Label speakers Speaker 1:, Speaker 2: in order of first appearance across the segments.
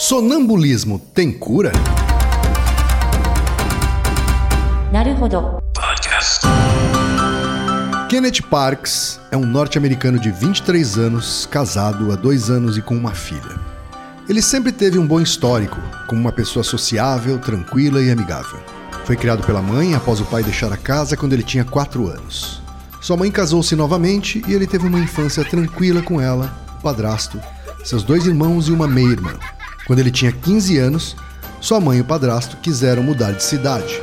Speaker 1: Sonambulismo tem cura?
Speaker 2: Podcast.
Speaker 1: Kenneth Parks é um norte-americano de 23 anos, casado há dois anos e com uma filha. Ele sempre teve um bom histórico, como uma pessoa sociável, tranquila e amigável. Foi criado pela mãe após o pai deixar a casa quando ele tinha 4 anos. Sua mãe casou-se novamente e ele teve uma infância tranquila com ela, o padrasto, seus dois irmãos e uma meia-irmã. Quando ele tinha 15 anos, sua mãe e o padrasto quiseram mudar de cidade,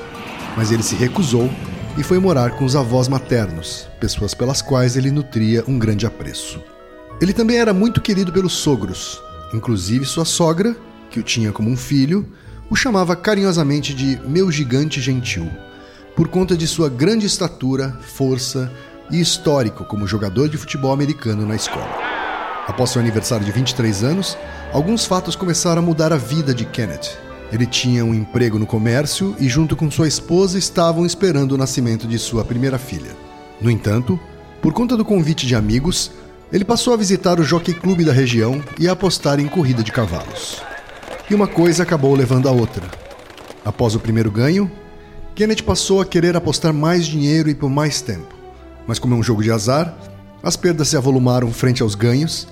Speaker 1: mas ele se recusou e foi morar com os avós maternos, pessoas pelas quais ele nutria um grande apreço. Ele também era muito querido pelos sogros, inclusive sua sogra, que o tinha como um filho, o chamava carinhosamente de meu gigante gentil, por conta de sua grande estatura, força e histórico como jogador de futebol americano na escola. Após seu aniversário de 23 anos, alguns fatos começaram a mudar a vida de Kenneth. Ele tinha um emprego no comércio e, junto com sua esposa, estavam esperando o nascimento de sua primeira filha. No entanto, por conta do convite de amigos, ele passou a visitar o Jockey Club da região e a apostar em corrida de cavalos. E uma coisa acabou levando a outra. Após o primeiro ganho, Kenneth passou a querer apostar mais dinheiro e por mais tempo. Mas, como é um jogo de azar, as perdas se avolumaram frente aos ganhos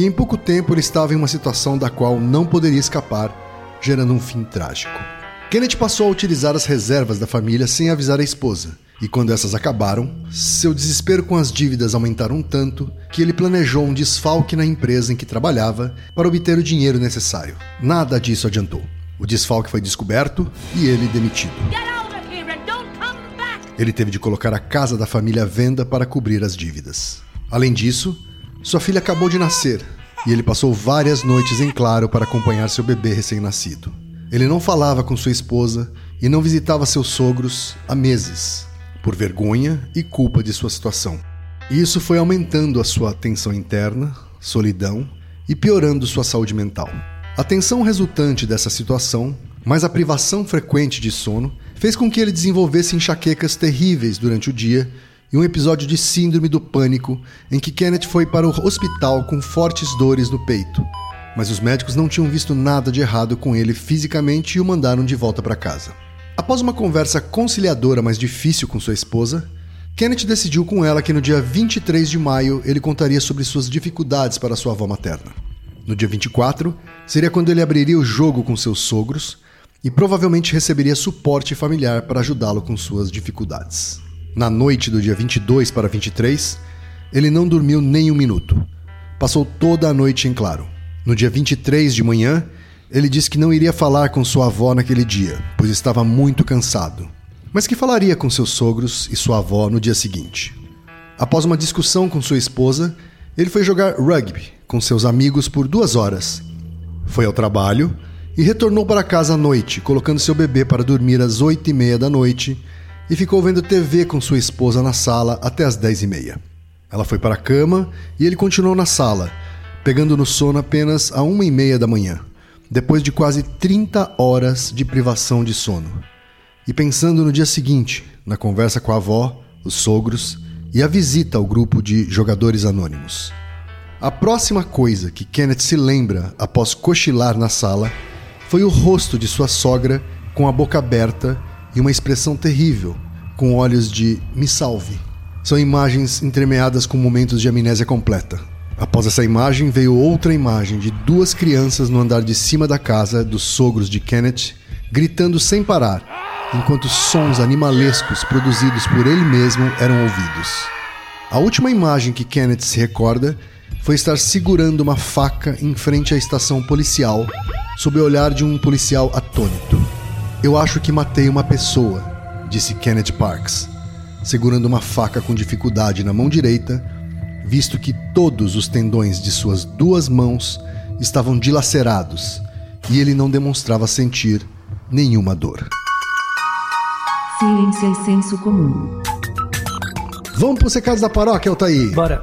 Speaker 1: e em pouco tempo ele estava em uma situação da qual não poderia escapar, gerando um fim trágico. Kenneth passou a utilizar as reservas da família sem avisar a esposa, e quando essas acabaram, seu desespero com as dívidas aumentaram tanto que ele planejou um desfalque na empresa em que trabalhava para obter o dinheiro necessário. Nada disso adiantou. O desfalque foi descoberto e ele demitido. Ele teve de colocar a casa da família à venda para cobrir as dívidas. Além disso, sua filha acabou de nascer e ele passou várias noites em claro para acompanhar seu bebê recém-nascido. Ele não falava com sua esposa e não visitava seus sogros há meses, por vergonha e culpa de sua situação. E isso foi aumentando a sua tensão interna, solidão e piorando sua saúde mental. A tensão resultante dessa situação, mais a privação frequente de sono, fez com que ele desenvolvesse enxaquecas terríveis durante o dia e um episódio de síndrome do pânico em que Kenneth foi para o hospital com fortes dores no peito. Mas os médicos não tinham visto nada de errado com ele fisicamente e o mandaram de volta para casa. Após uma conversa conciliadora mais difícil com sua esposa, Kenneth decidiu com ela que no dia 23 de maio ele contaria sobre suas dificuldades para sua avó materna. No dia 24, seria quando ele abriria o jogo com seus sogros e provavelmente receberia suporte familiar para ajudá-lo com suas dificuldades. Na noite do dia 22 para 23, ele não dormiu nem um minuto. Passou toda a noite em claro. No dia 23 de manhã, ele disse que não iria falar com sua avó naquele dia, pois estava muito cansado, mas que falaria com seus sogros e sua avó no dia seguinte. Após uma discussão com sua esposa, ele foi jogar rugby com seus amigos por duas horas. Foi ao trabalho e retornou para casa à noite, colocando seu bebê para dormir às oito e meia da noite e ficou vendo TV com sua esposa na sala até às dez e meia. Ela foi para a cama e ele continuou na sala, pegando no sono apenas a uma e meia da manhã, depois de quase 30 horas de privação de sono. E pensando no dia seguinte, na conversa com a avó, os sogros e a visita ao grupo de jogadores anônimos. A próxima coisa que Kenneth se lembra após cochilar na sala foi o rosto de sua sogra com a boca aberta e uma expressão terrível, com olhos de me salve. São imagens entremeadas com momentos de amnésia completa. Após essa imagem veio outra imagem de duas crianças no andar de cima da casa dos sogros de Kenneth, gritando sem parar, enquanto sons animalescos produzidos por ele mesmo eram ouvidos. A última imagem que Kenneth se recorda foi estar segurando uma faca em frente à estação policial, sob o olhar de um policial atônito. Eu acho que matei uma pessoa, disse Kenneth Parks, segurando uma faca com dificuldade na mão direita, visto que todos os tendões de suas duas mãos estavam dilacerados e ele não demonstrava sentir nenhuma dor.
Speaker 2: Ciência e senso comum.
Speaker 1: Vamos pro Secados da Paróquia, Altair.
Speaker 3: Bora.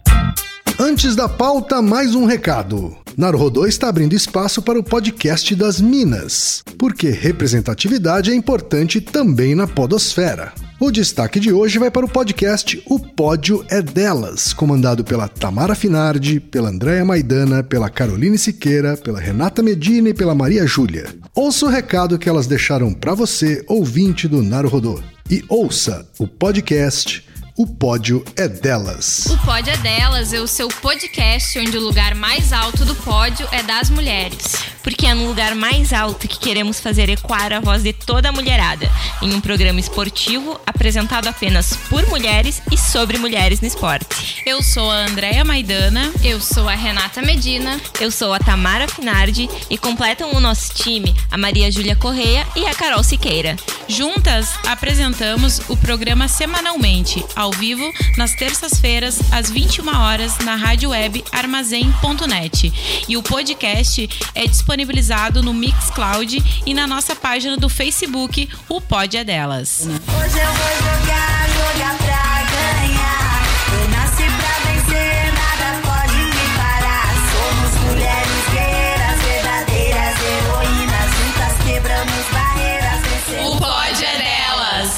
Speaker 1: Antes da pauta, mais um recado. Naruhodô está abrindo espaço para o podcast das Minas, porque representatividade é importante também na podosfera. O destaque de hoje vai para o podcast O Pódio é Delas, comandado pela Tamara Finardi, pela Andréa Maidana, pela Caroline Siqueira, pela Renata Medina e pela Maria Júlia. Ouça o recado que elas deixaram para você, ouvinte do Naruhodô. E ouça o podcast O Pódio é Delas.
Speaker 3: O Pódio é Delas é o seu podcast onde o lugar mais alto do pódio é das mulheres.
Speaker 4: Porque é no lugar mais alto que queremos fazer ecoar a voz de toda a mulherada, em um programa esportivo apresentado apenas por mulheres e sobre mulheres no esporte.
Speaker 3: Eu sou a Andréia Maidana. Eu sou a Renata Medina.
Speaker 4: Eu sou a Tamara Finardi e completam o nosso time a Maria Júlia Correia e a Carol Siqueira.
Speaker 3: Juntas apresentamos o programa semanalmente, ao vivo, nas terças-feiras, às 21 horas, na rádio web armazém.net. E o podcast é disponibilizado no Mixcloud e na nossa página do Facebook, o Pod é Delas.
Speaker 5: Hoje eu vou jogar, jogar pra ganhar. Eu nasci pra vencer, nada pode me parar. Somos mulheres guerreiras, verdadeiras heroínas. Juntas quebramos barreiras, vencemos.
Speaker 3: O Pod é Delas.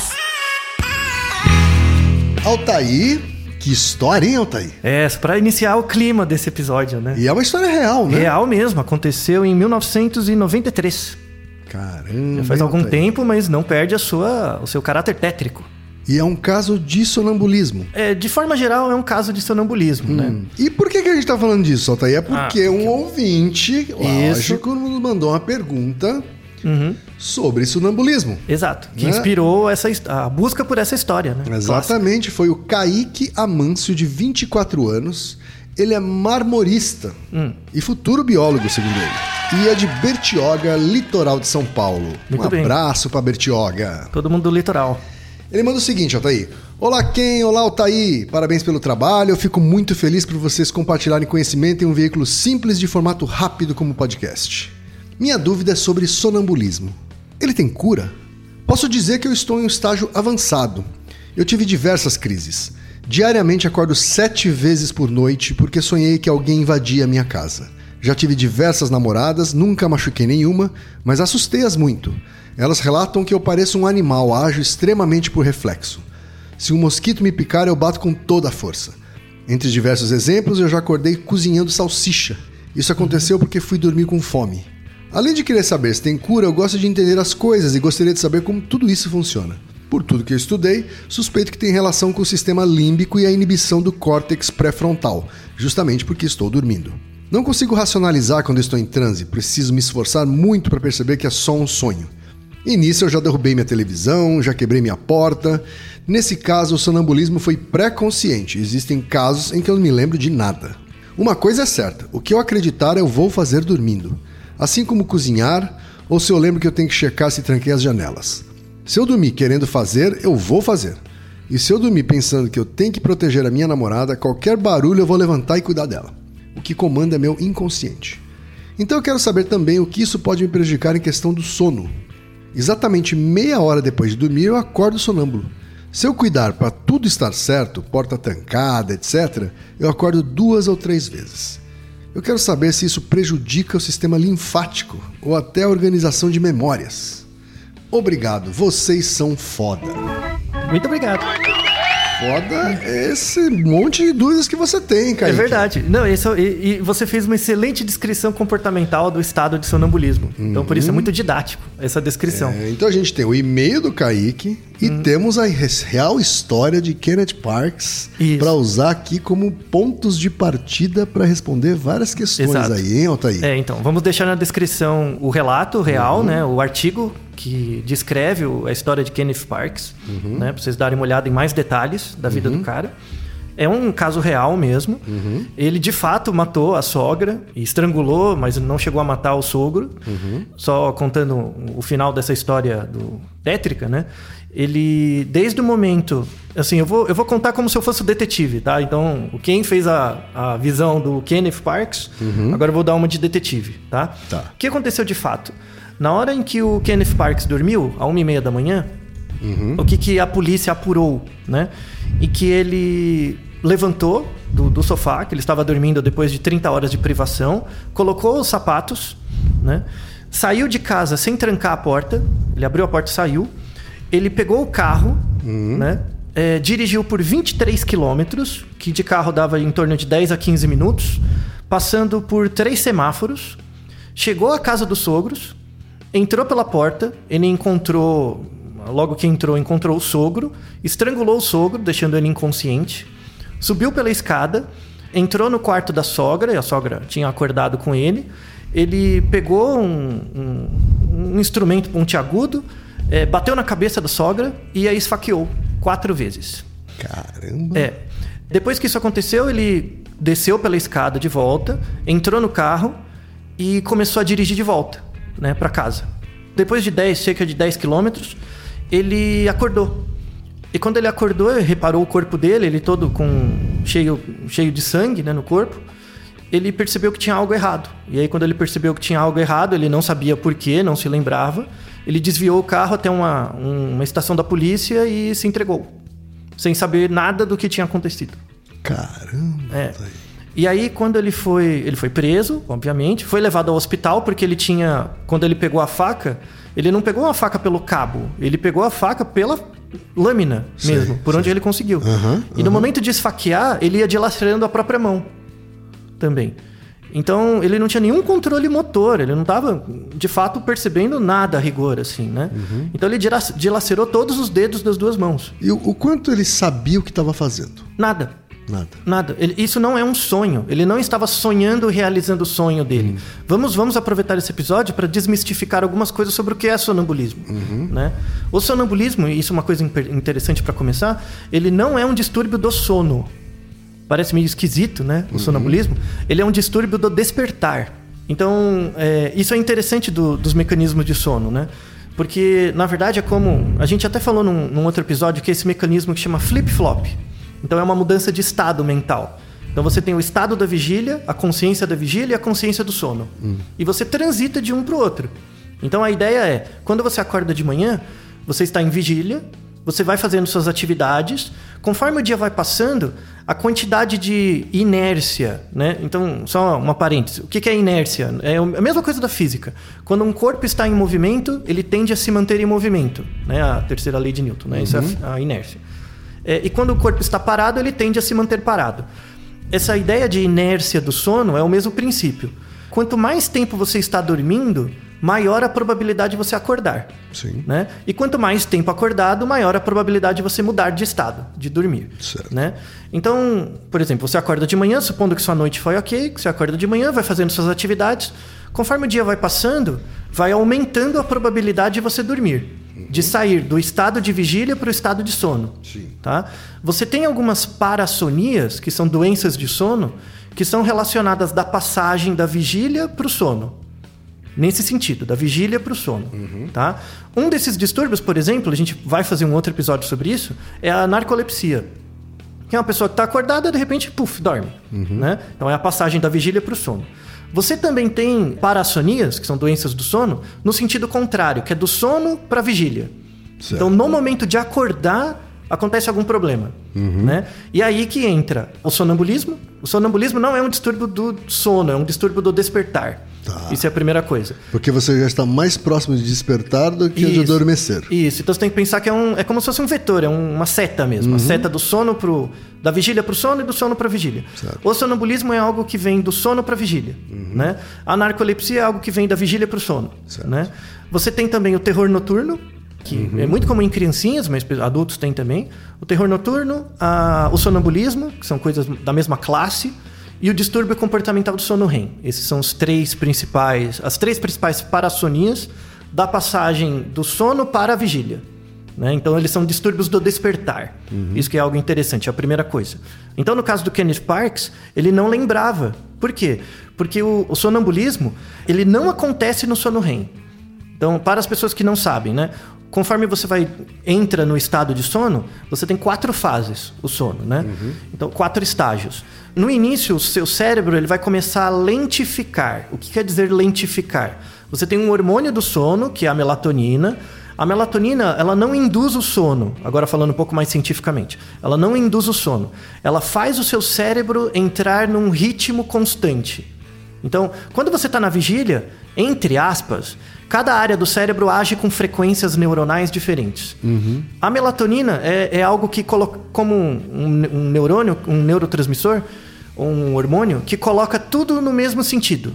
Speaker 1: Altair, que história, hein, Altair?
Speaker 6: É, pra iniciar o clima desse episódio, né?
Speaker 1: E é uma história real, né?
Speaker 6: Real mesmo, aconteceu em 1993.
Speaker 1: Caramba.
Speaker 6: Já faz algum
Speaker 1: Altair?
Speaker 6: tempo, mas não perde a sua, o seu caráter tétrico.
Speaker 1: E é um caso de sonambulismo.
Speaker 6: É, de forma geral, é um caso de sonambulismo, né?
Speaker 1: Hum. E por que, que a gente tá falando disso, Altair? É porque
Speaker 6: Ah,
Speaker 1: um ouvinte, lógico, nos mandou uma pergunta
Speaker 6: Uhum,
Speaker 1: sobre sonambulismo.
Speaker 6: exato. Que
Speaker 1: Né?
Speaker 6: inspirou essa, a busca por essa história, né?
Speaker 1: Exatamente, foi o Kaique Amâncio, de 24 anos. Ele é marmorista
Speaker 6: Hum.
Speaker 1: e futuro biólogo, segundo ele. E é de Bertioga, litoral de São Paulo.
Speaker 6: Muito
Speaker 1: um
Speaker 6: bem.
Speaker 1: abraço pra Bertioga.
Speaker 6: Todo mundo do litoral.
Speaker 1: Ele manda o seguinte, Altair. Olá, Ken. Olá, Altair. Parabéns pelo trabalho. Eu fico muito feliz por vocês compartilharem conhecimento em um veículo simples de formato rápido como podcast. Minha dúvida é sobre sonambulismo. Ele tem cura? Posso dizer que eu estou em um estágio avançado. Eu tive diversas crises. Diariamente acordo sete vezes por noite porque sonhei que alguém invadia minha casa. Já tive diversas namoradas, nunca machuquei nenhuma, mas assustei-as muito. Elas relatam que eu pareço um animal, ajo extremamente por reflexo. Se um mosquito me picar, eu bato com toda a força. Entre diversos exemplos, eu já acordei cozinhando salsicha. Isso aconteceu porque fui dormir com fome. Além de querer saber se tem cura, eu gosto de entender as coisas e gostaria de saber como tudo isso funciona. Por tudo que eu estudei, suspeito que tem relação com o sistema límbico e a inibição do córtex pré-frontal, justamente porque estou dormindo. Não consigo racionalizar quando estou em transe, preciso me esforçar muito para perceber que é só um sonho. E nisso eu já derrubei minha televisão, já quebrei minha porta. Nesse caso, o sonambulismo foi pré-consciente. Existem casos em que eu não me lembro de nada. Uma coisa é certa: o que eu acreditar eu vou fazer dormindo. Assim como cozinhar, ou se eu lembro que eu tenho que checar se tranquei as janelas. Se eu dormir querendo fazer, eu vou fazer. E se eu dormir pensando que eu tenho que proteger a minha namorada, qualquer barulho eu vou levantar e cuidar dela. O que comanda é meu inconsciente. Então eu quero saber também o que isso pode me prejudicar em questão do sono. Exatamente meia hora depois de dormir, eu acordo sonâmbulo. Se eu cuidar para tudo estar certo, porta trancada, etc., eu acordo duas ou três vezes. Eu quero saber se isso prejudica o sistema linfático ou até a organização de memórias. Obrigado, vocês são foda.
Speaker 6: Muito obrigado.
Speaker 1: Foda é esse monte de dúvidas que você tem,
Speaker 6: É
Speaker 1: cara.
Speaker 6: verdade. Não, esse, é- e, e você fez uma excelente descrição comportamental do estado de sonambulismo. Então, por isso é muito didático essa descrição.
Speaker 1: É, então a gente tem o e-mail do Kaique e temos a real história de Kenneth Parks
Speaker 6: Isso.
Speaker 1: para usar aqui como pontos de partida para responder várias questões
Speaker 6: Exato.
Speaker 1: aí, hein, Altair?
Speaker 6: É, então, vamos deixar na descrição o relato real, né? O artigo que descreve a história de Kenneth Parks, né? Pra vocês darem uma olhada em mais detalhes da vida do cara. É um caso real mesmo. Ele de fato matou a sogra e estrangulou, mas não chegou a matar o sogro. Só contando o final dessa história do tétrica, né? Ele, desde o momento. Assim, eu vou, eu vou contar como se eu fosse o detetive, tá? Então, quem fez a, a visão do Kenneth Parks, agora eu vou dar uma de detetive, tá?
Speaker 1: Tá.
Speaker 6: O que aconteceu de fato? Na hora em que o Kenneth Parks dormiu, à uma e meia da manhã, o que, que a polícia apurou, né? E que ele levantou do, do sofá, que ele estava dormindo depois de 30 horas de privação, colocou os sapatos, né? saiu de casa sem trancar a porta, ele abriu a porta e saiu. Ele pegou o carro, né? É, dirigiu por 23 quilômetros, que de carro dava em torno de 10 a 15 minutos, passando por três semáforos, chegou à casa dos sogros, entrou pela porta, ele encontrou, logo que entrou, encontrou o sogro, estrangulou o sogro, deixando ele inconsciente, subiu pela escada, entrou no quarto da sogra, e a sogra tinha acordado com ele, ele pegou um, um- um instrumento pontiagudo, eh, bateu na cabeça da sogra e a esfaqueou quatro vezes.
Speaker 1: Caramba.
Speaker 6: É. Depois que isso aconteceu, ele desceu pela escada de volta, entrou no carro e começou a dirigir de volta, né, para casa. Depois de 10, cerca de 10 quilômetros, ele acordou. E quando ele acordou, ele reparou o corpo dele, ele todo com cheio, cheio de sangue, né, no corpo. Ele percebeu que tinha algo errado. E aí quando ele percebeu que tinha algo errado, ele não sabia por quê, não se lembrava. Ele desviou o carro até uma, uma estação da polícia e se entregou sem saber nada do que tinha acontecido.
Speaker 1: Caramba.
Speaker 6: É. E aí, quando ele foi. Ele foi preso, obviamente, foi levado ao hospital porque ele tinha. Quando ele pegou a faca, ele não pegou a faca pelo cabo, ele pegou a faca pela lâmina
Speaker 1: Sei,
Speaker 6: mesmo, por onde ele conseguiu.
Speaker 1: Aham,
Speaker 6: e no momento de esfaquear, ele ia dilacerando a própria mão também. Então, ele não tinha nenhum controle motor, ele não estava, de fato, percebendo nada a rigor, assim, né?
Speaker 1: Uhum.
Speaker 6: Então, ele dila- dilacerou todos os dedos das duas mãos.
Speaker 1: E o quanto ele sabia o que estava fazendo?
Speaker 6: Nada.
Speaker 1: Nada.
Speaker 6: Nada. Ele- isso não é um sonho. Ele não estava sonhando e realizando o sonho dele. Vamos, vamos aproveitar esse episódio para desmistificar algumas coisas sobre o que é sonambulismo. Né? O sonambulismo, e isso é uma coisa interessante para começar, ele não é um distúrbio do sono. Parece meio esquisito, né? O sonambulismo. Ele é um distúrbio do despertar. Então, é, isso é interessante do- dos mecanismos de sono, né? Porque, na verdade, é como. A gente até falou num, num outro episódio que é esse mecanismo que chama flip-flop. Então, é uma mudança de estado mental. Então, você tem o estado da vigília, a consciência da vigília e a consciência do sono. E você transita de um para o outro. Então, a ideia é: quando você acorda de manhã, você está em vigília, você vai fazendo suas atividades. Conforme o dia vai passando, a quantidade de inércia, né? Então, só uma parêntese. O que é inércia? É a mesma coisa da física. Quando um corpo está em movimento, ele tende a se manter em movimento, né? A terceira lei de Newton, né? Isso é a, a inércia. É, e quando o corpo está parado, ele tende a se manter parado. Essa ideia de inércia do sono é o mesmo princípio. Quanto mais tempo você está dormindo, maior a probabilidade de você acordar.
Speaker 1: Sim.
Speaker 6: Né? E quanto mais tempo acordado, maior a probabilidade de você mudar de estado, de dormir.
Speaker 1: Certo.
Speaker 6: Né? Então, por exemplo, você acorda de manhã, supondo que sua noite foi ok, que você acorda de manhã, vai fazendo suas atividades. Conforme o dia vai passando, vai aumentando a probabilidade de você dormir. De sair do estado de vigília para o estado de sono.
Speaker 1: Sim.
Speaker 6: Tá? Você tem algumas parassonias, que são doenças de sono, que são relacionadas da passagem da vigília para o sono. Nesse sentido, da vigília para o sono. Tá? Um desses distúrbios, por exemplo, a gente vai fazer um outro episódio sobre isso, é a narcolepsia. Que é uma pessoa que está acordada de repente, puf, dorme. Né? Então é a passagem da vigília para o sono. Você também tem parassonias, que são doenças do sono, no sentido contrário, que é do sono para a vigília.
Speaker 1: Certo.
Speaker 6: Então, no momento de acordar, acontece algum problema. Né? E aí que entra o sonambulismo. O sonambulismo não é um distúrbio do sono, é um distúrbio do despertar.
Speaker 1: Tá.
Speaker 6: Isso é a primeira coisa.
Speaker 1: Porque você já está mais próximo de despertar do que de
Speaker 6: Isso.
Speaker 1: adormecer.
Speaker 6: Isso, então você tem que pensar que é, um, é como se fosse um vetor, é um- uma seta mesmo. Uma seta do sono pro. Da vigília pro sono e do sono pra vigília.
Speaker 1: Certo.
Speaker 6: O sonambulismo é algo que vem do sono pra vigília. Né? A narcolepsia é algo que vem da vigília pro sono.
Speaker 1: Certo.
Speaker 6: Né? Você tem também o terror noturno, que é muito comum em criancinhas, mas adultos têm também. O terror noturno, a- o sonambulismo, que são coisas da mesma classe. E o distúrbio comportamental do sono REM. Esses são os três principais, as três principais parassonias da passagem do sono para a vigília. Né? Então, eles são distúrbios do despertar. Isso que é algo interessante, é a primeira coisa. Então, no caso do Kenneth Parks, ele não lembrava. Por quê? Porque o, o sonambulismo, ele não acontece no sono REM. Então, para as pessoas que não sabem, né? Conforme você vai entra no estado de sono, você tem quatro fases o sono, né? Então, quatro estágios. No início, o seu cérebro ele vai começar a lentificar. O que quer dizer lentificar? Você tem um hormônio do sono, que é a melatonina. A melatonina, ela não induz o sono. Agora falando um pouco mais cientificamente. Ela não induz o sono. Ela faz o seu cérebro entrar num ritmo constante. Então, quando você está na vigília, entre aspas, cada área do cérebro age com frequências neuronais diferentes. A melatonina é, é algo que coloca como um- um neurônio, um neurotransmissor, um hormônio que coloca tudo no mesmo sentido.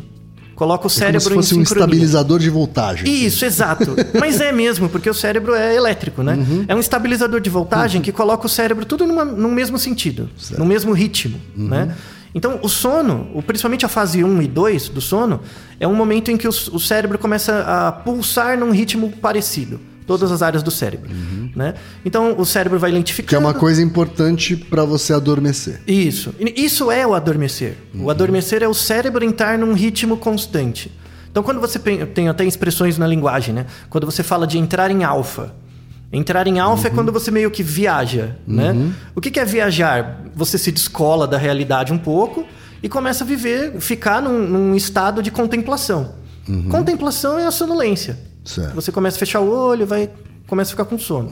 Speaker 6: Coloca o
Speaker 1: É como
Speaker 6: cérebro
Speaker 1: se fosse
Speaker 6: em
Speaker 1: um estabilizador de voltagem.
Speaker 6: Isso, exato. Mas é mesmo, porque o cérebro é elétrico, né?
Speaker 1: Uhum.
Speaker 6: É um estabilizador de voltagem que coloca o cérebro tudo numa, no mesmo sentido,
Speaker 1: Certo.
Speaker 6: no mesmo ritmo,
Speaker 1: Uhum.
Speaker 6: né? Então, o sono, principalmente a fase 1 e 2 do sono, é um momento em que o, o cérebro começa a pulsar num ritmo parecido. Todas as áreas do cérebro, né? Então, o cérebro vai lentificando.
Speaker 1: Uhum. Que é uma coisa importante para você adormecer.
Speaker 6: Isso. Isso é o adormecer. O adormecer é o cérebro entrar num ritmo constante. Então, quando você tem até expressões na linguagem, né? Quando você fala de entrar em alfa. Entrar em alfa é quando você meio que viaja, né? O que é viajar? Você se descola da realidade um pouco e começa a viver, ficar num, num estado de contemplação. Contemplação é a sonolência.
Speaker 1: Certo.
Speaker 6: Você começa a fechar o olho, vai começa a ficar com sono.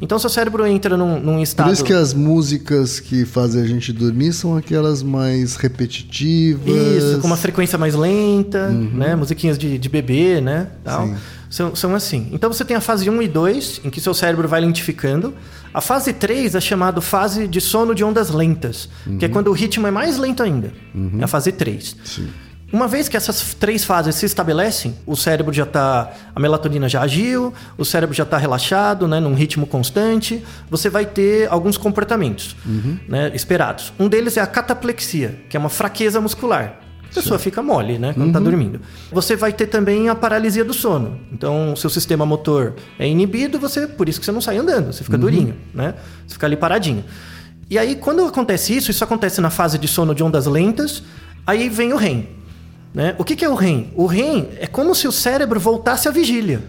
Speaker 6: Então, seu cérebro entra num, num estado...
Speaker 1: Por isso que as músicas que fazem a gente dormir são aquelas mais repetitivas.
Speaker 6: Isso, com uma frequência mais lenta, né? Musiquinhas de, de bebê, né? Tal.
Speaker 1: Sim.
Speaker 6: São, são assim. Então você tem a fase 1 e 2, em que seu cérebro vai lentificando. A fase 3 é chamada fase de sono de ondas lentas, que é quando o ritmo é mais lento ainda. É a fase 3.
Speaker 1: Sim.
Speaker 6: Uma vez que essas três fases se estabelecem, o cérebro já está. A melatonina já agiu, o cérebro já está relaxado, né, num ritmo constante, você vai ter alguns comportamentos né, esperados. Um deles é a cataplexia, que é uma fraqueza muscular. A pessoa fica mole, né, quando está dormindo. Você vai ter também a paralisia do sono. Então, o seu sistema motor é inibido, você, por isso que você não sai andando, você fica durinho, né? Você fica ali paradinho. E aí, quando acontece isso, isso acontece na fase de sono de ondas lentas, aí vem o REM. Né? O que, que é o REM? O REM é como se o cérebro voltasse à vigília.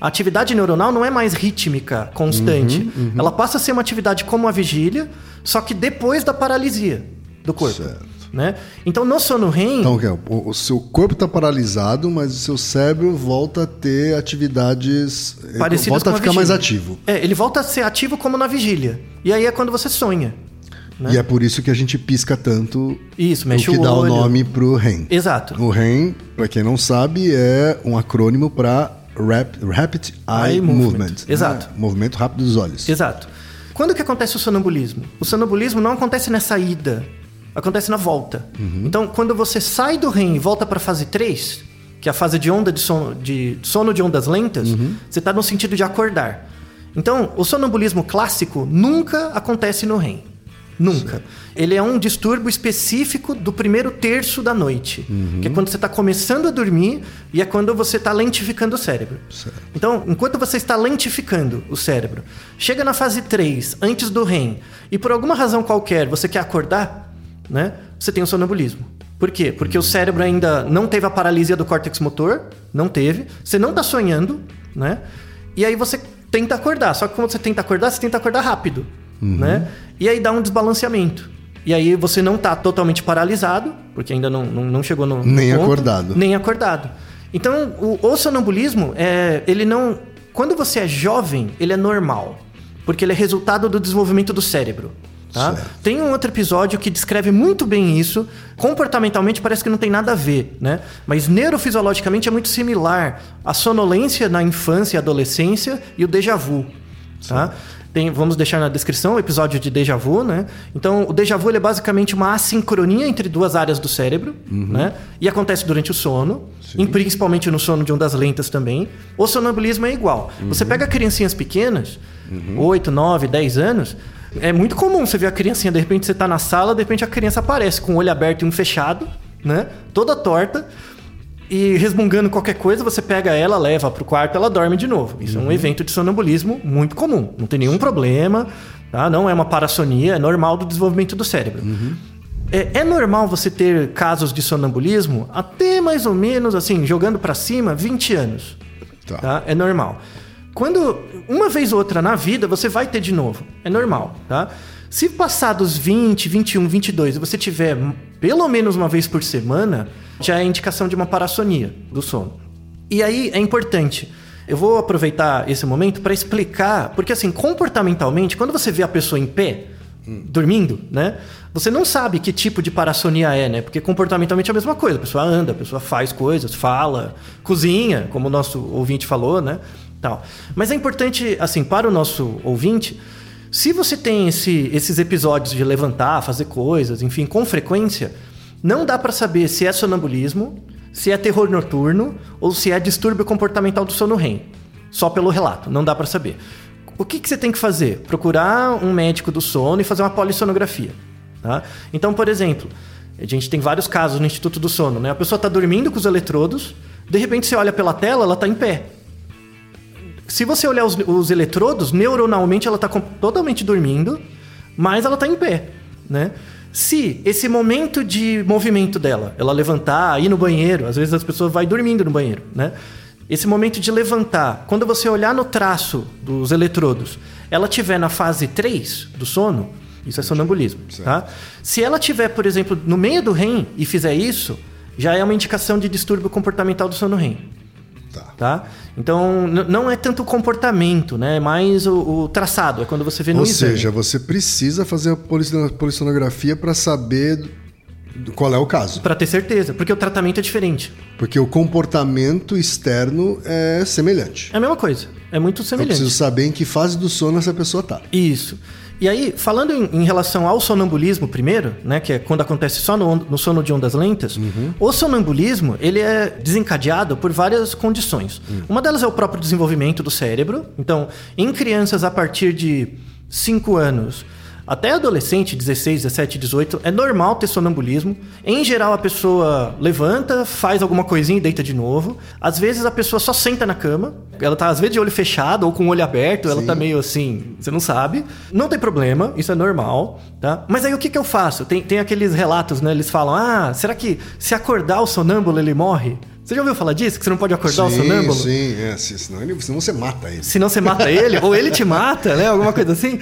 Speaker 6: A atividade neuronal não é mais rítmica, constante. Ela passa a ser uma atividade como a vigília, só que depois da paralisia do corpo.
Speaker 1: Certo.
Speaker 6: Né? Então, no sono REM...
Speaker 1: Então, é, o, o seu corpo está paralisado, mas o seu cérebro volta a ter atividades. eh,
Speaker 6: parecidas
Speaker 1: volta a ficar mais ativo.
Speaker 6: É, ele volta a ser ativo como na vigília. E aí é quando você sonha. Né?
Speaker 1: E é por isso que a gente pisca tanto.
Speaker 6: Isso, mexe
Speaker 1: o que
Speaker 6: o
Speaker 1: dá
Speaker 6: olho.
Speaker 1: o nome pro REM.
Speaker 6: Exato.
Speaker 1: O REM, para quem não sabe, é um acrônimo para Rap, Rapid Eye,
Speaker 6: Eye
Speaker 1: Movement.
Speaker 6: Movement. Exato.
Speaker 1: né? Movimento rápido dos olhos.
Speaker 6: Exato. Quando que acontece o sonambulismo? O sonambulismo não acontece nessa ida, acontece na volta. Então, quando você sai do REM e volta para a fase 3, que é a fase de onda de sono de, sono de ondas lentas, você está no sentido de acordar. Então, o sonambulismo clássico nunca acontece no REM. Nunca. Ele é um distúrbio específico do primeiro terço da noite, que é quando você está começando a dormir e é quando você está lentificando o cérebro. Então, enquanto você está lentificando o cérebro, chega na fase 3, antes do REM, e por alguma razão qualquer você quer acordar, né? Você tem o sonambulismo. Por quê? Porque o cérebro ainda não teve a paralisia do córtex motor, não teve, você não está sonhando, né? E aí você tenta acordar, só que quando você tenta acordar, você tenta acordar rápido, né? E aí dá um desbalanceamento. E aí você não está totalmente paralisado, porque ainda não, não, não chegou no,
Speaker 1: Nem
Speaker 6: ponto,
Speaker 1: acordado.
Speaker 6: nem acordado. Então, o, o sonambulismo, é, ele não... Quando você é jovem, ele é normal. Porque ele é resultado do desenvolvimento do cérebro. Tá? Tem um outro episódio que descreve muito bem isso. Comportamentalmente parece que não tem nada a ver, né? Mas neurofisiologicamente é muito similar à sonolência na infância e adolescência e o déjà vu, tá? Tem, vamos deixar na descrição o episódio de déjà vu, né? Então, o déjà vu ele é basicamente uma assincronia entre duas áreas do cérebro, né? E acontece durante o sono, e principalmente no sono de ondas lentas também. O sonambulismo é igual. Você pega criancinhas pequenas, 8, 9, 10 anos, é muito comum você ver a criancinha, de repente você tá na sala, de repente a criança aparece com o olho aberto e um fechado, né? Toda torta. E resmungando qualquer coisa, você pega ela, leva pro quarto, ela dorme de novo. Isso é um evento de sonambulismo muito comum. Não tem nenhum problema, tá? Não é uma parassonia, é normal do desenvolvimento do cérebro. É, é normal você ter casos de sonambulismo até mais ou menos, assim, jogando pra cima, 20 anos.
Speaker 1: Tá.
Speaker 6: Tá? É normal. Quando uma vez ou outra na vida, você vai ter de novo. É normal, tá? Se passar dos 20, 21, 22 e você tiver pelo menos uma vez por semana, já é indicação de uma parassonia do sono. E aí é importante. Eu vou aproveitar esse momento para explicar, porque assim, comportamentalmente, quando você vê a pessoa em pé, dormindo, né? Você não sabe que tipo de parassonia é, né? Porque comportamentalmente é a mesma coisa. A pessoa anda, a pessoa faz coisas, fala, cozinha, como o nosso ouvinte falou, né? Tal. Mas é importante, assim, para o nosso ouvinte, se você tem esse- esses episódios de levantar, fazer coisas, enfim, com frequência, não dá para saber se é sonambulismo, se é terror noturno ou se é distúrbio comportamental do sono REM. Só pelo relato, não dá para saber. O que, que você tem que fazer? Procurar um médico do sono e fazer uma polissonografia. Tá? Então, por exemplo, a gente tem vários casos no Instituto do Sono. Né? A pessoa está dormindo com os eletrodos, de repente você olha pela tela, ela está em pé. Se você olhar os, os eletrodos, neuronalmente ela está totalmente dormindo, mas ela está em pé, né? Se esse momento de movimento dela, ela levantar, ir no banheiro, às vezes as pessoas vai dormindo no banheiro, né? Esse momento de levantar, quando você olhar no traço dos eletrodos, ela tiver na fase 3 do sono, isso é sonambulismo, tá? Se ela tiver, por exemplo, no meio do REM e fizer isso, já é uma indicação de distúrbio comportamental do sono REM
Speaker 1: Tá.
Speaker 6: tá? Então, não é tanto o comportamento, né? É mais o, o traçado, é quando você vê no
Speaker 1: Ou
Speaker 6: exame.
Speaker 1: seja, você precisa fazer a polisson- polissonografia para saber qual é o caso.
Speaker 6: Pra ter certeza, porque o tratamento é diferente.
Speaker 1: Porque o comportamento externo é semelhante.
Speaker 6: É a mesma coisa, é muito
Speaker 1: Eu
Speaker 6: semelhante.
Speaker 1: preciso saber em que fase do sono essa pessoa tá.
Speaker 6: Isso. E aí, falando em, em relação ao sonambulismo primeiro, né, que é quando acontece só no, no sono de ondas lentas, o sonambulismo ele é desencadeado por várias condições. Uma delas é o próprio desenvolvimento do cérebro. Então, em crianças a partir de 5 anos até adolescente, 16, 17, 18, é normal ter sonambulismo. Em geral, a pessoa levanta, faz alguma coisinha e deita de novo. Às vezes, a pessoa só senta na cama. Ela tá, às vezes, de olho fechado ou com o olho aberto. Ela tá meio assim, você não sabe. Não tem problema, isso é normal, tá? Mas aí, o que, que eu faço? Tem, tem aqueles relatos, né? Eles falam, ah, será que se acordar o sonâmbulo, ele morre? Você já ouviu falar disso? Que você não pode acordar o
Speaker 1: sim,
Speaker 6: sonâmbulo?
Speaker 1: sim, é, se- senão, ele- senão você mata ele.
Speaker 6: Senão você mata ele, ou ele te mata, né? Alguma coisa assim.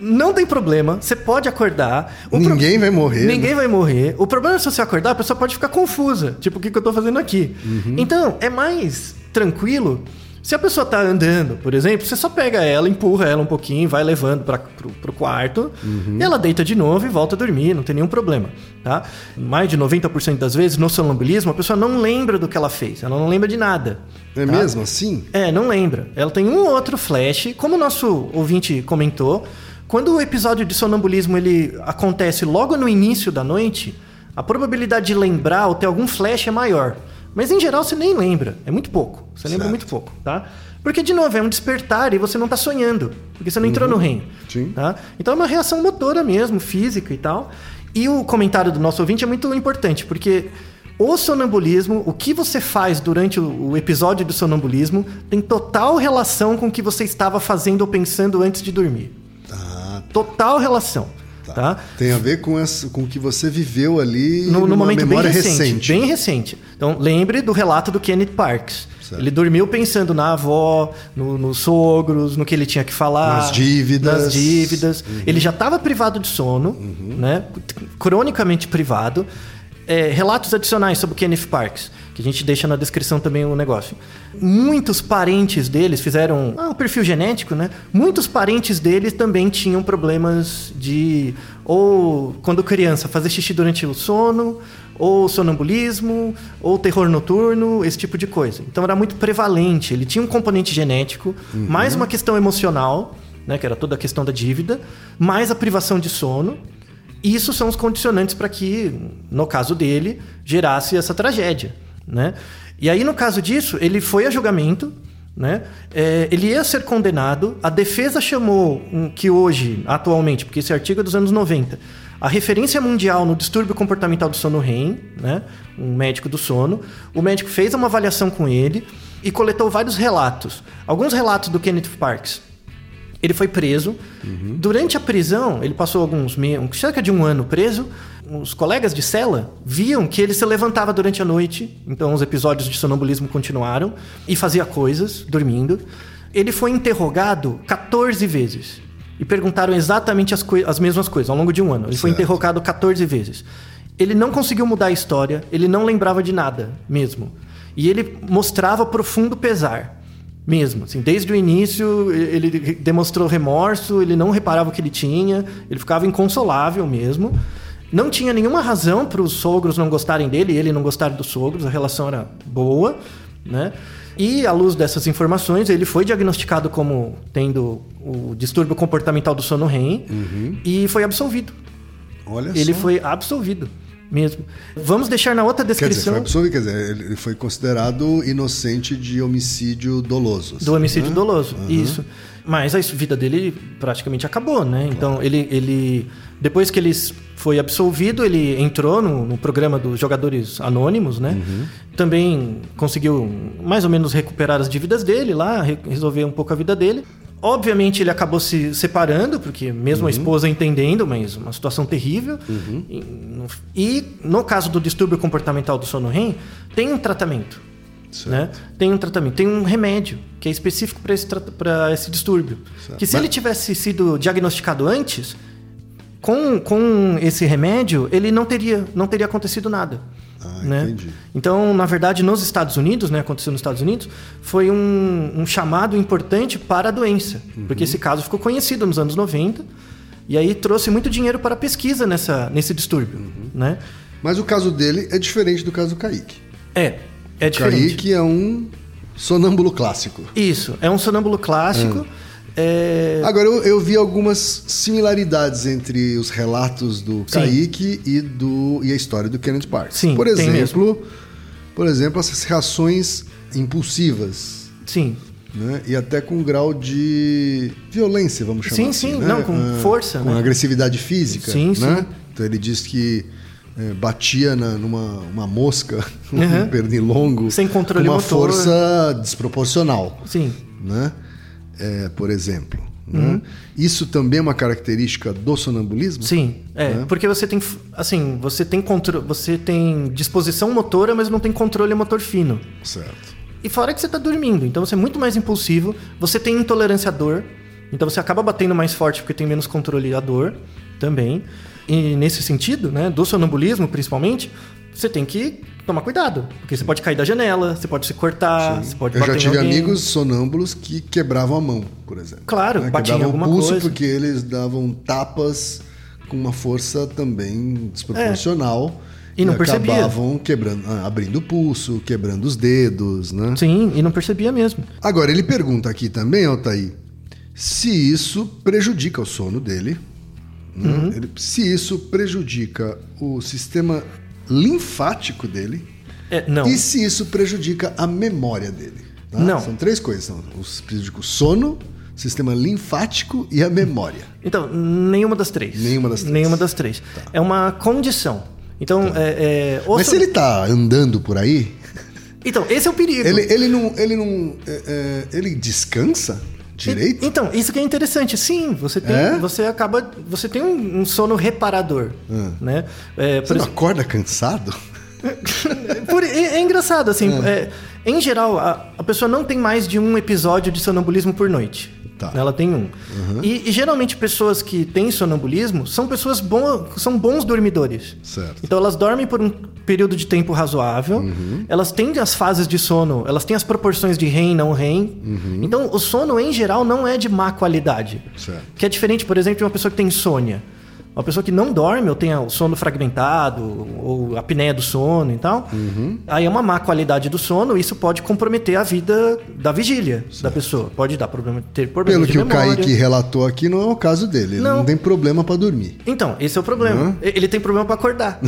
Speaker 6: Não tem problema, você pode acordar. O pro-
Speaker 1: Ninguém vai morrer. né?
Speaker 6: Ninguém vai morrer. O problema é se você acordar, a pessoa pode ficar confusa. Tipo, o que, que eu tô fazendo aqui?
Speaker 1: Uhum.
Speaker 6: Então, é mais tranquilo. Se a pessoa tá andando, por exemplo, você só pega ela, empurra ela um pouquinho, vai levando para pro, pro quarto,
Speaker 1: Uhum.
Speaker 6: ela deita de novo e volta a dormir, não tem nenhum problema, tá? Mais de 90% das vezes, no sonambulismo, a pessoa não lembra do que ela fez, ela não lembra de nada.
Speaker 1: É
Speaker 6: tá?
Speaker 1: mesmo assim?
Speaker 6: É, não lembra. Ela tem um ou outro flash. Como o nosso ouvinte comentou, quando o episódio de sonambulismo ele acontece logo no início da noite, a probabilidade de lembrar ou ter algum flash é maior. Mas em geral você nem lembra. É muito pouco. Você lembra
Speaker 1: Certo.
Speaker 6: muito pouco, tá? Porque, de novo, é um despertar e você não tá sonhando. Porque você não entrou no REM.
Speaker 1: Sim.
Speaker 6: Tá? Então é uma reação motora mesmo, física e tal. E o comentário do nosso ouvinte é muito importante, porque o sonambulismo, o que você faz durante o o episódio do sonambulismo, tem total relação com o que você estava fazendo ou pensando antes de dormir.
Speaker 1: Tá,
Speaker 6: Total relação. Tá?
Speaker 1: Tem a ver com, essa, com o que você viveu ali
Speaker 6: No, no momento bem
Speaker 1: memória
Speaker 6: recente,
Speaker 1: recente.
Speaker 6: Bem recente. Então, lembre do relato do Kenneth Parks.
Speaker 1: Certo.
Speaker 6: Ele dormiu pensando na avó, no- nos sogros, no que ele tinha que falar.
Speaker 1: Nas dívidas. Uhum.
Speaker 6: Nas dívidas. Ele já estava privado de sono, né? Cronicamente privado. É, relatos adicionais sobre o Kenneth Parks, que a gente deixa na descrição também o negócio. Muitos parentes deles fizeram ah, um perfil genético, né? Muitos parentes deles também tinham problemas de ou quando criança fazer xixi durante o sono, ou sonambulismo, ou terror noturno, esse tipo de coisa. Então era muito prevalente. Ele tinha um componente genético, mais uma questão emocional, né, que era toda a questão da dívida, mais a privação de sono. Isso são os condicionantes para que, no caso dele, gerasse essa tragédia, né? E aí, no caso disso, ele foi a julgamento, né? É, ele ia ser condenado. A defesa chamou um, que hoje, atualmente, porque esse artigo é dos anos 90, a referência mundial no distúrbio comportamental do sono REM, né? Um médico do sono. O médico fez uma avaliação com ele e coletou vários relatos. Alguns relatos do Kenneth Parks, ele foi preso. Durante a prisão, ele passou alguns me- um- cerca de um ano preso. Os colegas de cela viam que ele se levantava durante a noite, então os episódios de sonambulismo continuaram e fazia coisas dormindo. Ele foi interrogado 14 vezes e perguntaram exatamente as, as mesmas coisas ao longo de um ano. Ele foi
Speaker 1: Certo.
Speaker 6: interrogado 14 vezes. Ele não conseguiu mudar a história, ele não lembrava de nada mesmo. E ele mostrava profundo pesar. Mesmo, assim, desde o início ele demonstrou remorso, ele não reparava o que ele tinha, ele ficava inconsolável mesmo. Não tinha nenhuma razão para os sogros não gostarem dele e ele não gostar dos sogros, a relação era boa, né? E à luz dessas informações, ele foi diagnosticado como tendo o distúrbio comportamental do sono REM e foi absolvido.
Speaker 1: Olha
Speaker 6: Ele
Speaker 1: só.
Speaker 6: foi absolvido mesmo. Vamos deixar na outra
Speaker 1: Quer dizer,
Speaker 6: descrição
Speaker 1: foi absolvido, quer dizer, ele foi considerado inocente de homicídio doloso.
Speaker 6: do homicídio
Speaker 1: né?
Speaker 6: doloso.
Speaker 1: Uhum.
Speaker 6: Isso. Mas a vida dele praticamente acabou, né? Então ele, ele depois que ele foi absolvido, ele entrou no, no programa dos jogadores anônimos, né?
Speaker 1: Uhum.
Speaker 6: Também conseguiu mais ou menos recuperar as dívidas dele lá, re- resolver um pouco a vida dele. Obviamente ele acabou se separando, porque mesmo
Speaker 1: Uhum.
Speaker 6: a esposa entendendo, mas uma situação terrível. E, no, e no caso do distúrbio comportamental do sono REM, tem um tratamento. Né? Tem um tratamento, tem um remédio que é específico para esse, pra esse distúrbio.
Speaker 1: Certo.
Speaker 6: Que se
Speaker 1: Mas-
Speaker 6: ele tivesse sido diagnosticado antes, com, com esse remédio, ele não teria, não teria acontecido nada.
Speaker 1: Ah,
Speaker 6: né?
Speaker 1: entendi.
Speaker 6: Então, na verdade, nos Estados Unidos, né, aconteceu nos Estados Unidos, foi um, um chamado importante para a doença.
Speaker 1: Uhum.
Speaker 6: Porque esse caso ficou conhecido nos anos 90 e aí trouxe muito dinheiro para a pesquisa nessa, nesse distúrbio.
Speaker 1: Uhum.
Speaker 6: Né?
Speaker 1: Mas o caso dele é diferente do caso do Kaique.
Speaker 6: É, é diferente.
Speaker 1: Kaique é um sonâmbulo clássico.
Speaker 6: Isso, é um sonâmbulo clássico. É,
Speaker 1: Agora, eu, eu vi algumas similaridades entre os relatos do
Speaker 6: Sim.
Speaker 1: Kaique e, do, e a história do Kenneth Parks.
Speaker 6: Sim,
Speaker 1: por exemplo, por exemplo, essas reações impulsivas,
Speaker 6: Sim,
Speaker 1: né? E até com um grau de violência, vamos chamar
Speaker 6: Sim,
Speaker 1: assim.
Speaker 6: sim,
Speaker 1: né?
Speaker 6: não, com
Speaker 1: Ah,
Speaker 6: força,
Speaker 1: Com
Speaker 6: né?
Speaker 1: agressividade física,
Speaker 6: Sim,
Speaker 1: né?
Speaker 6: sim.
Speaker 1: Então ele diz que eh, batia na, numa uma mosca,
Speaker 6: Uhum.
Speaker 1: um pernilongo,
Speaker 6: Sem controle
Speaker 1: com uma
Speaker 6: motor.
Speaker 1: força desproporcional
Speaker 6: sim.
Speaker 1: né? É, por exemplo.
Speaker 6: Uhum.
Speaker 1: né? Isso também é uma característica do sonambulismo?
Speaker 6: Sim, é,
Speaker 1: Né?
Speaker 6: porque você tem assim, você tem contro você tem disposição motora, mas não tem controle motor fino.
Speaker 1: Certo.
Speaker 6: E fora que você está dormindo, então você é muito mais impulsivo, você tem intolerância à dor, então você acaba batendo mais forte porque tem menos controle à dor também. E nesse sentido, né, do sonambulismo principalmente, você tem que tomar cuidado, porque você pode cair da janela, você pode se cortar, você pode
Speaker 1: Eu
Speaker 6: bater
Speaker 1: já tive amigos sonâmbulos que quebravam a mão, por exemplo.
Speaker 6: Claro,
Speaker 1: né?
Speaker 6: batia em
Speaker 1: Quebravam o
Speaker 6: alguma
Speaker 1: pulso
Speaker 6: coisa.
Speaker 1: porque eles davam tapas com uma força também desproporcional.
Speaker 6: É. E não percebia.
Speaker 1: acabavam quebrando, ah, abrindo o pulso, quebrando os dedos, né?
Speaker 6: Sim, e não percebia mesmo.
Speaker 1: Agora, ele pergunta aqui também, Altair, se isso prejudica o sono dele, né?
Speaker 6: Uhum.
Speaker 1: Se isso prejudica o sistema linfático dele
Speaker 6: É,
Speaker 1: e se isso prejudica a memória dele. tá?
Speaker 6: Não.
Speaker 1: São três coisas. São, os prejudica o sono, sistema linfático e a memória.
Speaker 6: Então, nenhuma das três.
Speaker 1: Nenhuma das três.
Speaker 6: Nenhuma das três. É uma condição. Então, é, é, o
Speaker 1: Mas se ele tá andando por aí,
Speaker 6: então, esse é o perigo.
Speaker 1: ele, ele não. Ele não. é, é, ele descansa direito?
Speaker 6: E- Então, isso que é interessante. Sim, você tem,
Speaker 1: É?
Speaker 6: você acaba, você tem um, um sono reparador,
Speaker 1: Ah.
Speaker 6: né? É,
Speaker 1: Você não acorda cansado?
Speaker 6: por- é, é engraçado assim. é, em geral, a, a pessoa não tem mais de um episódio de sonambulismo por noite.
Speaker 1: Tá.
Speaker 6: Ela tem um. E, e geralmente pessoas que têm sonambulismo são pessoas bom, são bons dormidores.
Speaker 1: Certo.
Speaker 6: Então elas dormem por um período de tempo razoável.
Speaker 1: Uhum.
Speaker 6: Elas têm as fases de sono, elas têm as proporções de REM e não REM.
Speaker 1: Uhum.
Speaker 6: Então o sono em geral não é de má qualidade.
Speaker 1: Certo.
Speaker 6: Que é diferente, por exemplo, de uma pessoa que tem insônia. Uma pessoa que não dorme ou tem o sono fragmentado ou a apneia do sono e tal.
Speaker 1: Uhum.
Speaker 6: Aí é uma má qualidade do sono isso pode comprometer a vida da vigília da pessoa. Pode dar problema, ter problema
Speaker 1: Pelo que o
Speaker 6: memória.
Speaker 1: Kaique relatou aqui, não é o caso dele. Ele não,
Speaker 6: Não.
Speaker 1: tem problema pra dormir.
Speaker 6: Então, esse é o problema.
Speaker 1: Uhum.
Speaker 6: Ele tem problema pra acordar.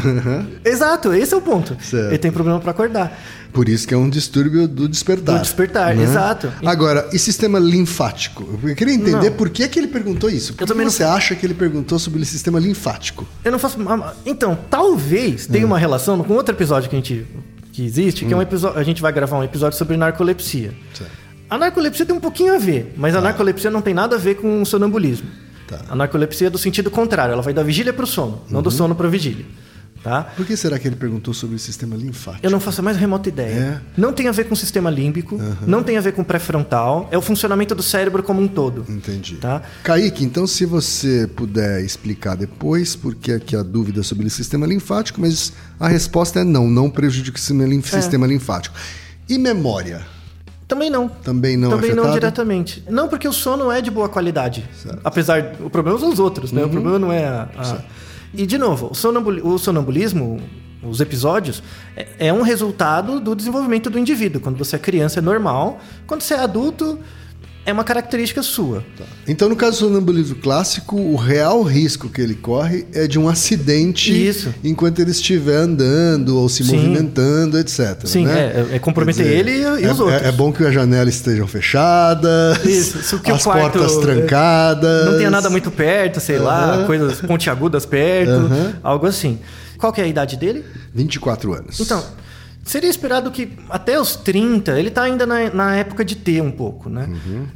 Speaker 6: Exato, esse é o ponto.
Speaker 1: Certo.
Speaker 6: Ele tem problema pra acordar.
Speaker 1: Por isso que é um distúrbio do despertar.
Speaker 6: Do despertar,
Speaker 1: né?
Speaker 6: exato.
Speaker 1: Agora, e sistema linfático? Eu queria entender
Speaker 6: Não.
Speaker 1: por que, que ele perguntou isso. Por
Speaker 6: Eu
Speaker 1: que
Speaker 6: também não
Speaker 1: você acha que ele perguntou sobre o sistema linfático?
Speaker 6: Eu não faço. Então, talvez tenha uma relação com outro episódio que a gente que existe, que é um episódio. A gente vai gravar um episódio sobre narcolepsia.
Speaker 1: Certo.
Speaker 6: A narcolepsia tem um pouquinho a ver, mas a narcolepsia não tem nada a ver com o sonambulismo.
Speaker 1: Tá.
Speaker 6: A narcolepsia é do sentido contrário, ela vai da vigília para o sono, não do sono para a vigília. Tá?
Speaker 1: Por que será que ele perguntou sobre o sistema linfático?
Speaker 6: Eu não faço a mais remota ideia.
Speaker 1: É?
Speaker 6: Não tem a ver com o sistema límbico, não tem a ver com o pré-frontal, é o funcionamento do cérebro como um todo.
Speaker 1: Entendi.
Speaker 6: Tá?
Speaker 1: Kaique, então se você puder explicar depois, porque aqui a dúvida é sobre o sistema linfático, mas a resposta é não, não prejudica o sistema,
Speaker 6: É.
Speaker 1: linfático. E memória?
Speaker 6: Também não.
Speaker 1: Também não
Speaker 6: Também não
Speaker 1: afetado?
Speaker 6: diretamente. Não, porque o sono é de boa qualidade. Apesar. O problema são os outros,
Speaker 1: Uhum.
Speaker 6: né? O problema não é a. a- E, de novo, o, sonambuli- o sonambulismo, os episódios, é, é um resultado do desenvolvimento do indivíduo. Quando você é criança é normal, quando você é adulto, é uma característica sua.
Speaker 1: Então, no caso do sonambulismo clássico, o real risco que ele corre é de um acidente
Speaker 6: Isso.
Speaker 1: enquanto ele estiver andando ou se
Speaker 6: Sim.
Speaker 1: movimentando, etc.
Speaker 6: Sim,
Speaker 1: né?
Speaker 6: é- é comprometer
Speaker 1: Quer
Speaker 6: ele e-
Speaker 1: é,
Speaker 6: os outros.
Speaker 1: É, é bom que as janelas estejam fechadas,
Speaker 6: Isso, que o
Speaker 1: as
Speaker 6: quarto,
Speaker 1: portas
Speaker 6: é,
Speaker 1: trancadas.
Speaker 6: Não tenha nada muito perto, sei lá, coisas pontiagudas perto, algo assim. Qual que é a idade dele?
Speaker 1: 24 anos.
Speaker 6: Então, seria esperado que até os 30, ele tá ainda na, na época de ter um pouco, né?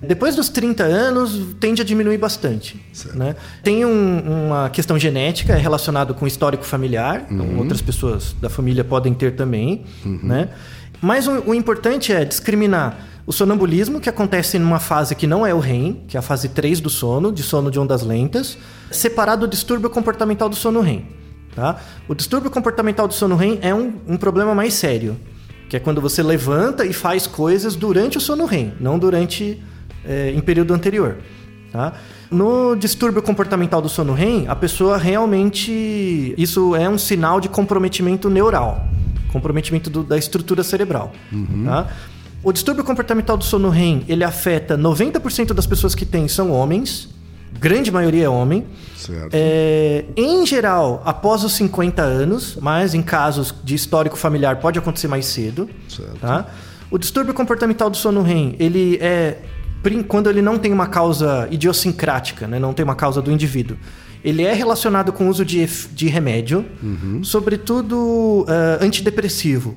Speaker 6: Depois dos 30 anos, tende a diminuir bastante. Né? Tem um- uma questão genética é relacionado com histórico familiar, então outras pessoas da família podem ter também, né? Mas o, o importante é discriminar o sonambulismo, que acontece numa fase que não é o REM, que é a fase 3 do sono, de sono de ondas lentas, separado do distúrbio comportamental do sono REM. Tá? O distúrbio comportamental do sono REM é um, um problema mais sério, que é quando você levanta e faz coisas durante o sono REM, não durante é, em período anterior. Tá? No distúrbio comportamental do sono REM, a pessoa realmente isso é um sinal de comprometimento neural, comprometimento do- da estrutura cerebral. Tá? O distúrbio comportamental do sono REM ele afeta 90% das pessoas que têm são homens, grande maioria é homem.
Speaker 1: Certo.
Speaker 6: É, em geral, após os 50 anos, mas em casos de histórico familiar pode acontecer mais cedo.
Speaker 1: Certo.
Speaker 6: Tá? O distúrbio comportamental do sono REM, ele é quando ele não tem uma causa idiosincrática, né? não tem uma causa do indivíduo. Ele é relacionado com o uso de, de remédio, sobretudo ah, antidepressivo.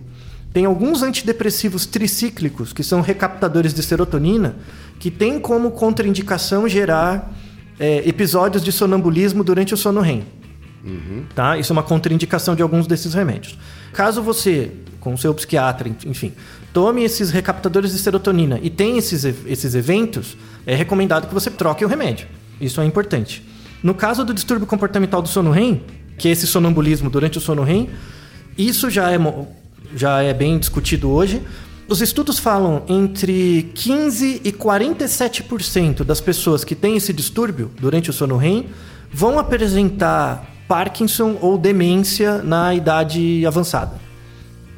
Speaker 6: Tem alguns antidepressivos tricíclicos, que são recaptadores de serotonina, que têm como contraindicação gerar eh, episódios de sonambulismo durante o sono REM. Tá? Isso é uma contraindicação de alguns desses remédios. Caso você, com o seu psiquiatra, enfim, tome esses recaptadores de serotonina e tenha esses, esses eventos, é recomendado que você troque o remédio. Isso é importante. No caso do distúrbio comportamental do sono REM, que é esse sonambulismo durante o sono REM, isso já é, já é bem discutido hoje. Os estudos falam entre 15 e 47% das pessoas que têm esse distúrbio durante o sono REM vão apresentar Parkinson ou demência na idade avançada.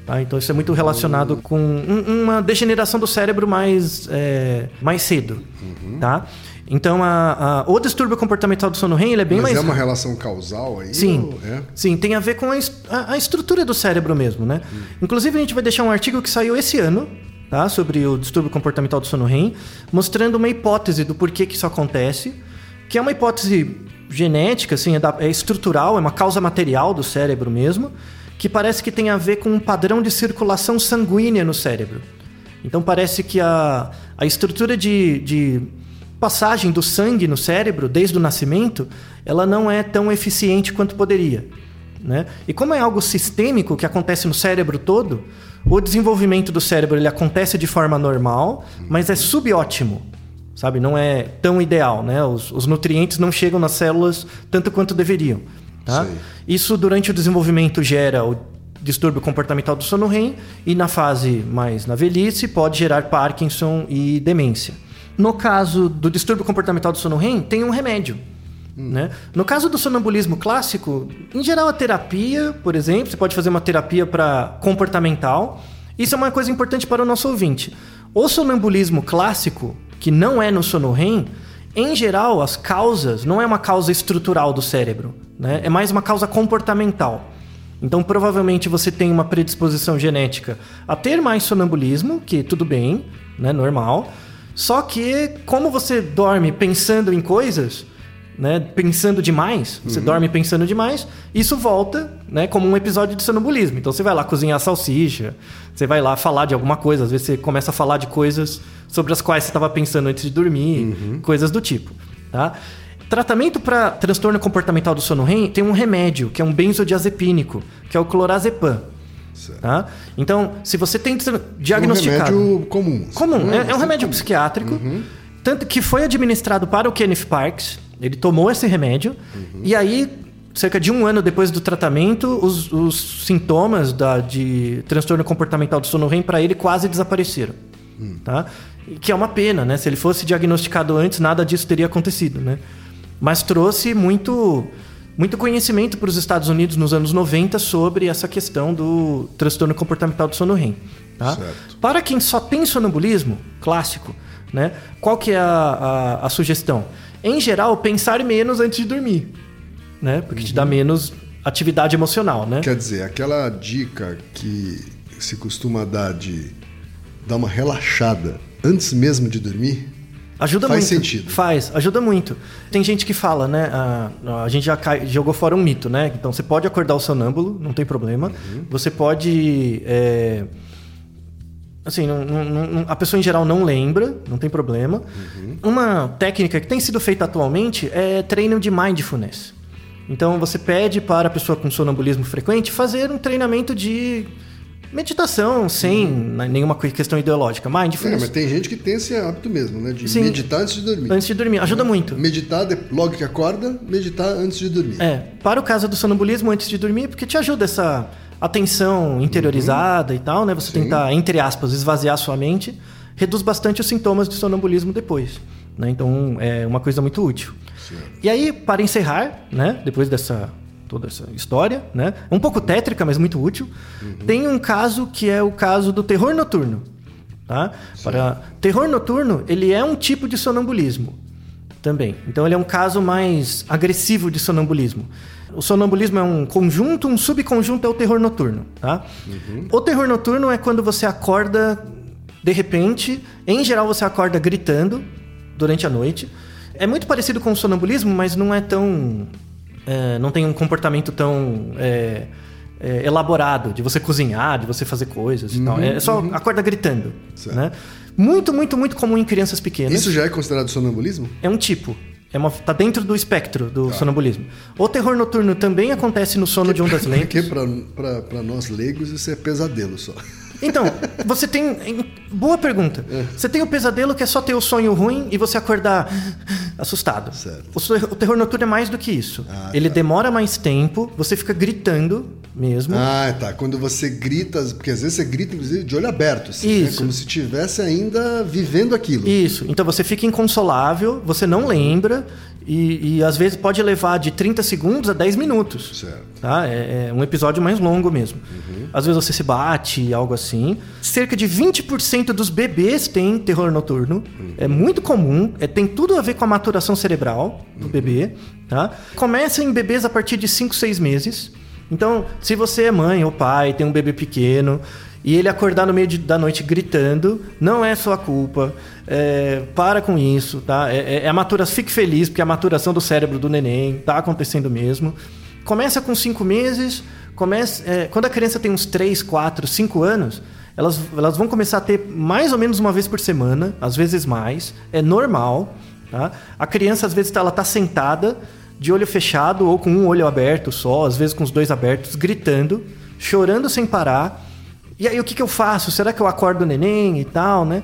Speaker 6: Tá? Então isso é muito relacionado com um- uma degeneração do cérebro mais, é, mais cedo. Tá? Então a- a- o distúrbio comportamental do sono REM ele é bem
Speaker 1: Mas
Speaker 6: mais
Speaker 1: é uma relação causal aí?
Speaker 6: Sim,
Speaker 1: é?
Speaker 6: sim, tem a ver com a, a- estrutura do cérebro mesmo, né? Inclusive a gente vai deixar um artigo que saiu esse ano, tá? Sobre o distúrbio comportamental do sono REM, mostrando uma hipótese do porquê que isso acontece, que é uma hipótese genética, assim, é, da- é estrutural, é uma causa material do cérebro mesmo, que parece que tem a ver com um padrão de circulação sanguínea no cérebro. Então parece que a, a estrutura de, de passagem do sangue no cérebro desde o nascimento, ela não é tão eficiente quanto poderia. Né? E como é algo sistêmico que acontece no cérebro todo, o desenvolvimento do cérebro ele acontece de forma normal, mas é subótimo, sabe? Não é tão ideal, né? Os, os nutrientes não chegam nas células tanto quanto deveriam. Tá?
Speaker 1: Sei.
Speaker 6: Isso durante o desenvolvimento gera o distúrbio comportamental do sono REM e na fase mais na velhice pode gerar Parkinson e demência. No caso do distúrbio comportamental do sono REM, tem um remédio. Né? No caso do sonambulismo clássico, em geral a terapia, por exemplo, você pode fazer uma terapia para comportamental. Isso é uma coisa importante para o nosso ouvinte. O sonambulismo clássico, que não é no sono REM, em geral as causas não é uma causa estrutural do cérebro, né? é mais uma causa comportamental. Então, provavelmente você tem uma predisposição genética a ter mais sonambulismo, que tudo bem, né, normal. Só que como você dorme pensando em coisas, né, pensando demais, você dorme pensando demais, isso volta, né, como um episódio de sonambulismo. Então você vai lá cozinhar salsicha, você vai lá falar de alguma coisa, às vezes você começa a falar de coisas sobre as quais você estava pensando antes de dormir, coisas do tipo, tá? Tratamento para transtorno comportamental do sono REM tem um remédio, que é um benzodiazepínico, que é o clorazepam. Tá? Então, se você tem diagnosticado...
Speaker 1: Um remédio comum.
Speaker 6: Comum, é, é um remédio
Speaker 1: comum.
Speaker 6: psiquiátrico, tanto que foi administrado para o Kenneth Parks, ele tomou esse remédio, e aí, cerca de um ano depois do tratamento, os, os sintomas da, de transtorno comportamental do sono REM para ele quase desapareceram. tá? E Que é uma pena, né? Se ele fosse diagnosticado antes, nada disso teria acontecido, né? Mas trouxe muito, muito conhecimento para os Estados Unidos nos anos 90 sobre essa questão do transtorno comportamental do sono REM. Tá? Para quem só tem sonambulismo clássico, né? Qual que é a, a, a sugestão? Em geral, pensar menos antes de dormir, né? Porque te dá menos atividade emocional, né?
Speaker 1: Quer dizer, aquela dica que se costuma dar de dar uma relaxada antes mesmo de dormir,
Speaker 6: Ajuda
Speaker 1: Faz
Speaker 6: muito.
Speaker 1: sentido.
Speaker 6: Faz, ajuda muito. Tem gente que fala, né? A, a gente já cai- jogou fora um mito, né? Então você pode acordar o sonâmbulo, não tem problema.
Speaker 1: Uhum.
Speaker 6: Você pode. é, assim, não- não- a pessoa em geral não lembra, não tem problema.
Speaker 1: Uhum.
Speaker 6: Uma técnica que tem sido feita atualmente é treino de mindfulness. Então você pede para a pessoa com sonambulismo frequente fazer um treinamento de meditação sem né, nenhuma que- questão ideológica.
Speaker 1: É,
Speaker 6: Mindfulness.
Speaker 1: mas tem gente que tem esse hábito mesmo, né? De
Speaker 6: Sim.
Speaker 1: meditar antes de dormir.
Speaker 6: Antes de dormir. Ajuda muito.
Speaker 1: Meditar logo que acorda, meditar antes de dormir.
Speaker 6: É, para o caso do sonambulismo antes de dormir, porque te ajuda essa atenção interiorizada e tal, né? Você
Speaker 1: Sim.
Speaker 6: tentar, entre aspas, esvaziar sua mente, reduz bastante os sintomas de sonambulismo depois. Né? Então, é uma coisa muito útil. E aí, para encerrar, né? Depois dessa toda essa história, né? Um pouco tétrica, mas muito útil. Tem um caso que é o caso do terror noturno. Tá? Para terror noturno, ele é um tipo de sonambulismo também. Então ele é um caso mais agressivo de sonambulismo. O sonambulismo é um conjunto, um subconjunto é o terror noturno, tá? O terror noturno é quando você acorda de repente, em geral você acorda gritando durante a noite. É muito parecido com o sonambulismo, mas não é tão é, não tem um comportamento tão é, é, elaborado de você cozinhar, de você fazer coisas e tal. É só acorda gritando,
Speaker 1: Certo.
Speaker 6: né? Muito, muito, muito comum em crianças pequenas.
Speaker 1: Isso já é considerado sonambulismo?
Speaker 6: É um tipo. É uma, tá dentro do espectro do sonambulismo. O terror noturno também acontece no sono de ondas
Speaker 1: Porque
Speaker 6: lentas.
Speaker 1: pra, pra nós leigos isso é pesadelo só.
Speaker 6: Então, você tem. em- Boa pergunta. Você tem o pesadelo que é só ter o sonho ruim e você acordar assustado.
Speaker 1: Certo.
Speaker 6: O, o terror noturno é mais do que isso.
Speaker 1: Ah,
Speaker 6: Ele demora mais tempo, você fica gritando mesmo.
Speaker 1: Ah, tá. Quando você grita, porque às vezes você grita, inclusive, de olho aberto, assim, né?
Speaker 6: Isso.
Speaker 1: Como se estivesse ainda vivendo aquilo.
Speaker 6: Isso. Então você fica inconsolável, você não lembra, e, e às vezes pode levar de 30 segundos a 10 minutos.
Speaker 1: Certo.
Speaker 6: Tá? É, é um episódio mais longo mesmo. Às vezes você se bate, algo assim. Cerca de 20% dos bebês têm terror noturno. É muito comum. É, tem tudo a ver com a maturação cerebral do bebê. Tá? Começa em bebês a partir de 5, 6 meses. Então, se você é mãe ou pai, tem um bebê pequeno e ele acordar no meio de- da noite gritando, não é sua culpa. É, para com isso, tá? É, é- é a maturação, fique feliz porque a maturação do cérebro do neném tá acontecendo mesmo. Começa com 5 meses, começa, é, quando a criança tem uns 3, 4, 5 anos, elas, elas vão começar a ter mais ou menos uma vez por semana, às vezes mais. É normal, tá? A criança às vezes tá- ela tá sentada de olho fechado ou com um olho aberto só, às vezes com os dois abertos, gritando, chorando sem parar. E aí o que, que eu faço? Será que eu acordo o neném e tal, né?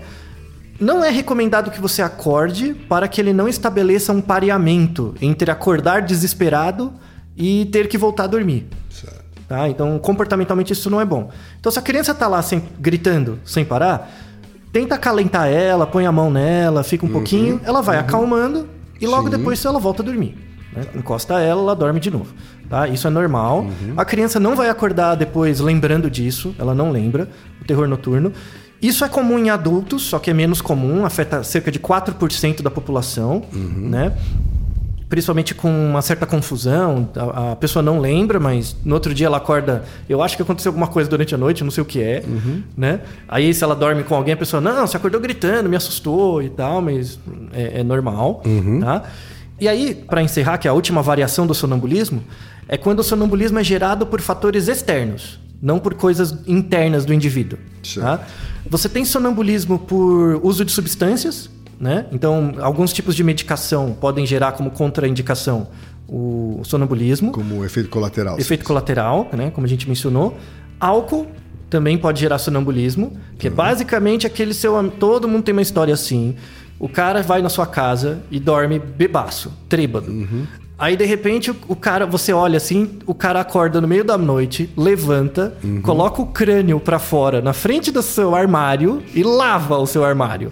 Speaker 6: Não é recomendado que você acorde para que ele não estabeleça um pareamento entre acordar desesperado e ter que voltar a dormir.
Speaker 1: Certo.
Speaker 6: Tá? Então, comportamentalmente, isso não é bom. Então, se a criança tá lá sem, gritando sem parar, tenta acalentar ela, põe a mão nela, fica um pouquinho, ela vai acalmando e logo
Speaker 1: Sim.
Speaker 6: depois ela volta a dormir. né? Encosta ela, ela dorme de novo. Tá? Isso é normal. A criança não vai acordar depois lembrando disso, ela não lembra, o terror noturno. Isso é comum em adultos, só que é menos comum, afeta cerca de 4% da população, né? principalmente com uma certa confusão. A, a pessoa não lembra, mas no outro dia ela acorda. Eu acho que aconteceu alguma coisa durante a noite, não sei o que é, né? Aí se ela dorme com alguém, a pessoa não, você acordou gritando, me assustou e tal, mas é, é normal, tá? E aí, para encerrar, que é a última variação do sonambulismo, é quando o sonambulismo é gerado por fatores externos, não por coisas internas do indivíduo. Tá? Você tem sonambulismo por uso de substâncias, né? Então, alguns tipos de medicação podem gerar como contraindicação o sonambulismo,
Speaker 1: Como efeito colateral.
Speaker 6: efeito colateral, né? Como a gente mencionou. Álcool também pode gerar sonambulismo, que é basicamente aquele seu. Todo mundo tem uma história assim. O cara vai na sua casa e dorme bebaço, trêbado. Aí, de repente, o, cara, você olha assim, o cara acorda no meio da noite, levanta,
Speaker 1: Uhum.
Speaker 6: coloca o crânio pra fora, na frente do seu armário e lava o seu armário.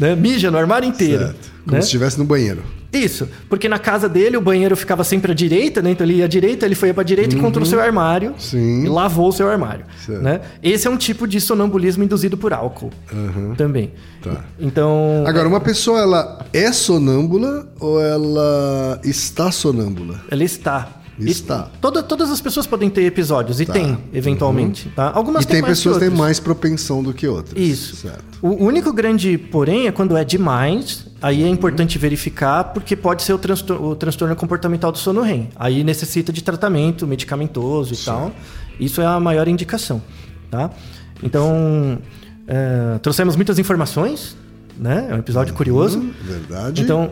Speaker 6: Né? Mija no armário inteiro.
Speaker 1: Certo. Como
Speaker 6: né?
Speaker 1: se estivesse no banheiro.
Speaker 6: Isso, porque na casa dele o banheiro ficava sempre à direita, né? Então ele ia à direita, ele foi pra direita e encontrou o seu armário
Speaker 1: Uhum. Sim.
Speaker 6: e lavou o seu armário.
Speaker 1: Certo.
Speaker 6: Né? Esse é um tipo de sonambulismo induzido por álcool também.
Speaker 1: Tá.
Speaker 6: Então.
Speaker 1: Agora, uma pessoa, ela é sonâmbula ou ela está sonâmbula?
Speaker 6: Ela está.
Speaker 1: Está.
Speaker 6: E toda- todas as pessoas podem ter episódios, e
Speaker 1: Tá.
Speaker 6: tem, eventualmente. Tá? Algumas
Speaker 1: e tem
Speaker 6: mais
Speaker 1: pessoas que têm mais propensão do que outras.
Speaker 6: Isso.
Speaker 1: Certo.
Speaker 6: O único grande porém é quando é demais, aí é importante verificar, porque pode ser o, transtor- o transtorno comportamental do sono REM. Aí necessita de tratamento medicamentoso e tal. Isso é a maior indicação, tá? Então, é, trouxemos muitas informações, né? É um episódio curioso.
Speaker 1: Verdade.
Speaker 6: Então,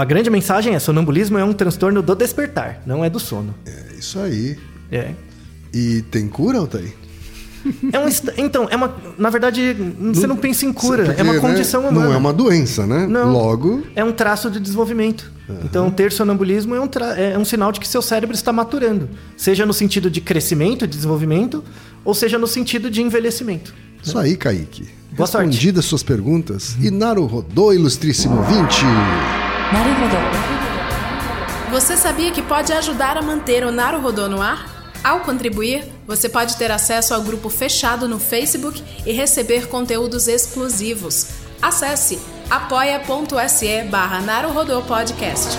Speaker 6: a grande mensagem é: sonambulismo é um transtorno do despertar, não é do sono.
Speaker 1: É isso aí.
Speaker 6: É.
Speaker 1: E tem cura, Altair?
Speaker 6: É um então, é uma. Na verdade, você não pensa em cura,
Speaker 1: Porque,
Speaker 6: é uma
Speaker 1: né,
Speaker 6: condição humana.
Speaker 1: Não é uma doença, né?
Speaker 6: Não.
Speaker 1: Logo,
Speaker 6: É um traço de desenvolvimento. Então, ter sonambulismo é um, tra- é um sinal de que seu cérebro está maturando. Seja no sentido de crescimento, de desenvolvimento, ou seja no sentido de envelhecimento.
Speaker 1: isso aí, Kaique.
Speaker 6: Boa sorte.
Speaker 1: Respondidas suas perguntas. E Naru Rodô, ilustríssimo 20.
Speaker 7: Você sabia que pode ajudar a manter o Naruhodô no ar? Ao contribuir, você pode ter acesso ao grupo fechado no Facebook e receber conteúdos exclusivos. Acesse apoia.se barra Podcast.